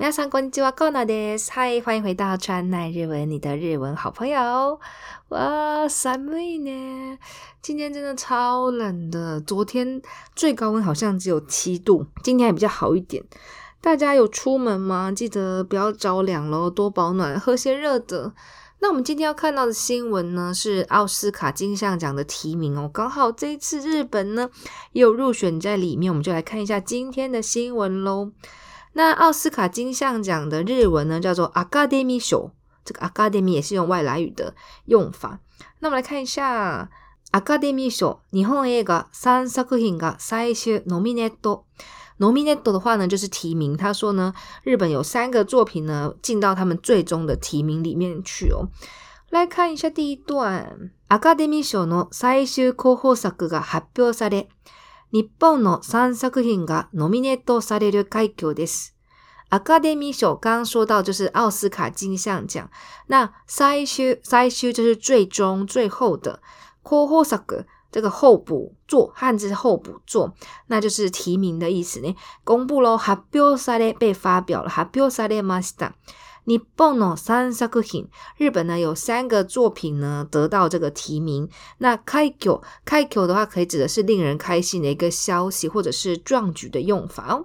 喵上国际话搞那的，嗨，欢迎回到川奈日文，你的日文好朋友。哇塞妹呢，今天真的超冷的，昨天最高温好像只有七度，今天还比较好一点。大家有出门吗？记得不要着凉喽，多保暖，喝些热的。那我们今天要看到的新闻呢，是奥斯卡金像奖的提名哦，刚好这一次日本呢又入选在里面，我们就来看一下今天的新闻喽。那奥斯卡金像奖的日文呢，叫做アカデミー賞。这个アカデミー也是用外来语的用法。那我们来看一下アカデミー賞日本映画三作品が最終ノミネートノミネート的话呢，就是提名。他说呢，日本有三个作品呢进到他们最终的提名里面去哦。来看一下第一段アカデミー賞の最終候補作が発表され。日本の3作品がノミネートされる快挙です。アカデミー賞刚说到就是奥斯卡金像奖，那最終最終就是最中。最後的候補作这个候補作汉字候補作，那就是提名的意思ね。公布喽，発表され被发表了，発表されました。日本の三作品，日本呢有三个作品呢得到这个提名。那开球，开球的话可以指的是令人开心的一个消息，或者是壮举的用法哦。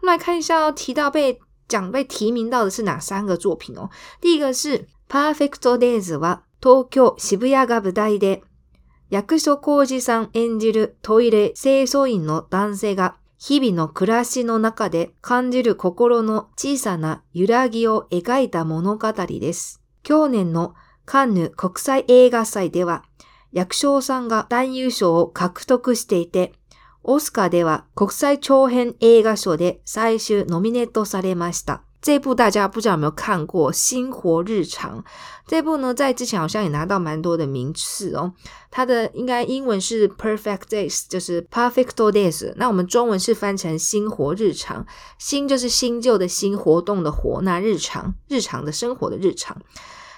我们来看一下哦，提到被奖被提名到的是哪三个作品哦？第一个是《Perfect Days》は東京渋谷が舞台で役所広司さん演じるトイレ清掃員の男性が日々の暮らしの中で感じる心の小さな揺らぎを描いた物語です。去年のカンヌ国際映画祭では、役所さんが男優賞を獲得していて、オスカーでは国際長編映画賞で最終ノミネートされました。这一部大家不知道有没有看过《新活日常》？这部呢，在之前好像也拿到蛮多的名次哦。它的应该英文是 Perfect Days，就是 p e r f e c t Days。那我们中文是翻成《新活日常》，新就是新旧的新，活动的活，那日常日常的生活的日常。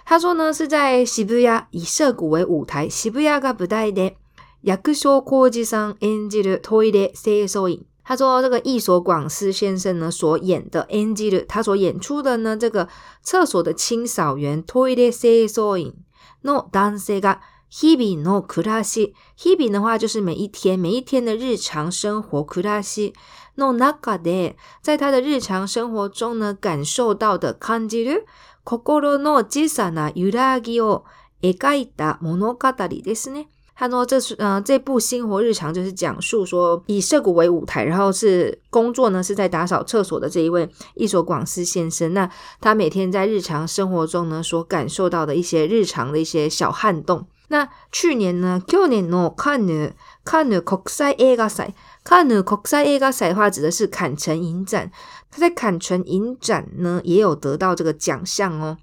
他说呢，是在西伯利亚以涩谷为舞台，西伯利亚が舞台で、役所広志さん演じるトイレ清掃員。他说：“这个艺所广司先生呢所演的‘感じる’，他所演出的呢这个厕所的清扫员‘トイレ清扫員’の男性が日々の暮らし。日々的话就是每一天，每一天的日常生活。暮らしのなかで，在他的日常生活中呢感受到的‘感じる’心の小さなゆらぎを描いた物語ですね。”他说：“这是嗯，这部《星活日常》就是讲述说，以涩谷为舞台，然后是工作呢是在打扫厕所的这一位一左广司先生。那他每天在日常生活中呢所感受到的一些日常的一些小撼动。那去年呢，去年呢，看了看了国赛 A 个赛，看了国赛 A 个的话指的是砍城影展。他在砍城影展呢也有得到这个奖项哦。”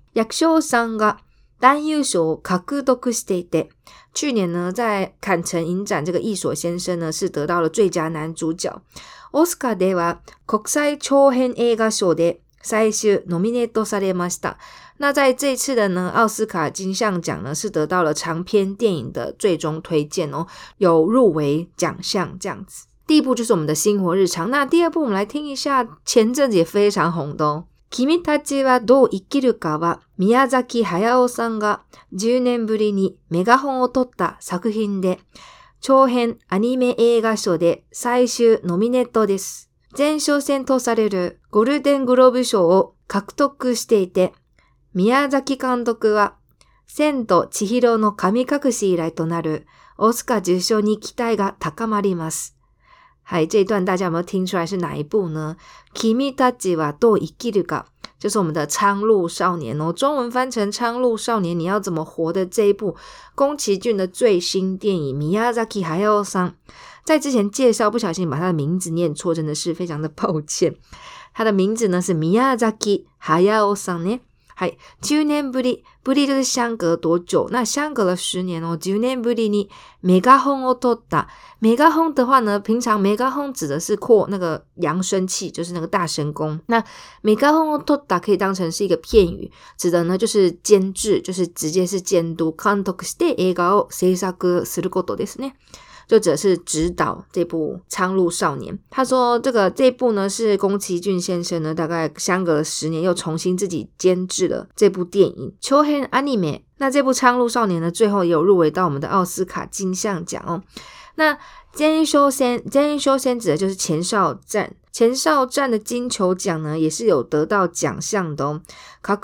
单一首《孤独的骑士》的，去年呢，在坎城影展这个易索先生呢是得到了最佳男主角奥斯卡的话，国赛长篇影噶奖的，最终 nominated されました。那在这次的呢，奥斯卡金像奖呢是得到了长篇电影的最终推荐哦，有入围奖项这样子。第一部就是我们的《星火日常》，那第二部我们来听一下，前阵子也非常红的哦。君たちはどう生きるかは宮崎駿さんが10年ぶりにメガホンを取った作品で、長編アニメ映画賞で最終ノミネートです。前哨戦とされるゴールデングローブ賞を獲得していて、宮崎監督は千と千尋の神隠し以来となるオスカー受賞に期待が高まります。还这一段大家有没有听出来是哪一部呢？Kimi taji wa do ikiru ga，就是我们的《苍鹭少年》哦，中文翻成《苍鹭少年》，你要怎么活的这一部宫崎骏的最新电影，Miyazaki Hayao san，在之前介绍不小心把他的名字念错，真的是非常的抱歉，他的名字呢是 Miyazaki Hayao san 呢。はい。10年ぶり。ぶり就相隔多久。那相隔了十年哦。10年ぶりにメガホンを取った。メガホン的话呢，平常メガホン指的是扩那个扬声器，就是那个大神公。那メガホンを取った可以当成是一个片语，指的呢就是监制，就是直接是监督。監督して映画を制作することですね。作者是指导这部《苍鹭少年》，他说这个这部呢是宫崎骏先生呢，大概相隔了十年又重新自己监制了这部电影《秋天 Anime》。那这部《苍鹭少年》呢，最后也有入围到我们的奥斯卡金像奖哦。那《剑修仙》《剑修仙》指的就是《前哨战》，《前哨战》的金球奖呢也是有得到奖项的哦。那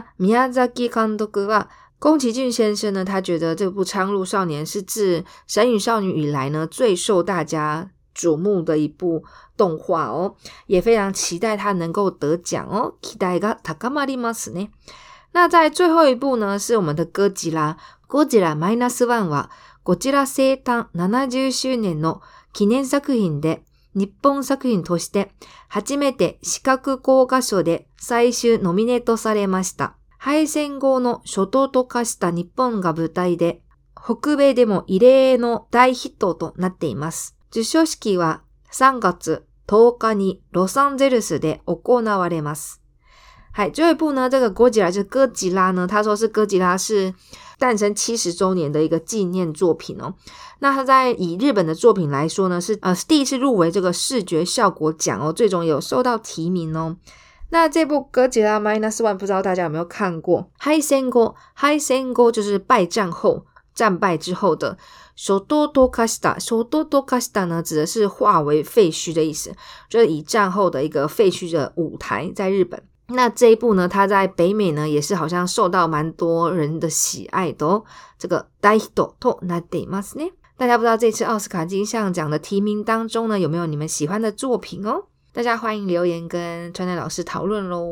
《宮崎監督》啊。宫崎骏先生呢，他觉得这部《苍鹭少年》是自《神与少女》以来呢最受大家瞩目的一部动画哦，也非常期待他能够得奖哦。期待が高まりますね。那在最后一部呢，是我们的哥吉拉。ゴジラマイナスワンは、ゴジラ生誕70周年の記念作品で、日本作品として初めて視覚効果賞で最終ノミネートされました。敗戦後の初頭と化した日本が舞台で、北米でも異例の大ヒットとなっています。受賞式は3月10日にロサンゼルスで行われます。嗨，最后一部呢，这个哥吉拉就是哥吉拉呢，他说是哥吉拉是诞生70周年的一个纪念作品哦。那他在以日本的作品来说呢，是呃第一次入围这个视觉效果奖哦，最终有受到提名哦。那这部《哥吉拉 Minus One》不知道大家有没有看过？Hi s e n g l o h i s e n g l o 就是败战后战败之后的。s h o 卡 o t o k a s t a s o o t o k a s t a 呢指的是化为废墟的意思，就是以战后的一个废墟的舞台在日本。那这一部呢，它在北美呢也是好像受到蛮多人的喜爱的哦。这个 Daihito to n d e m s n 大家不知道这次奥斯卡金像奖的提名当中呢有没有你们喜欢的作品哦？大家欢迎留言跟川奈老师讨论喽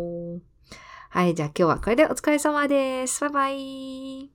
！Hi，大家 g o o d 快上班拜拜。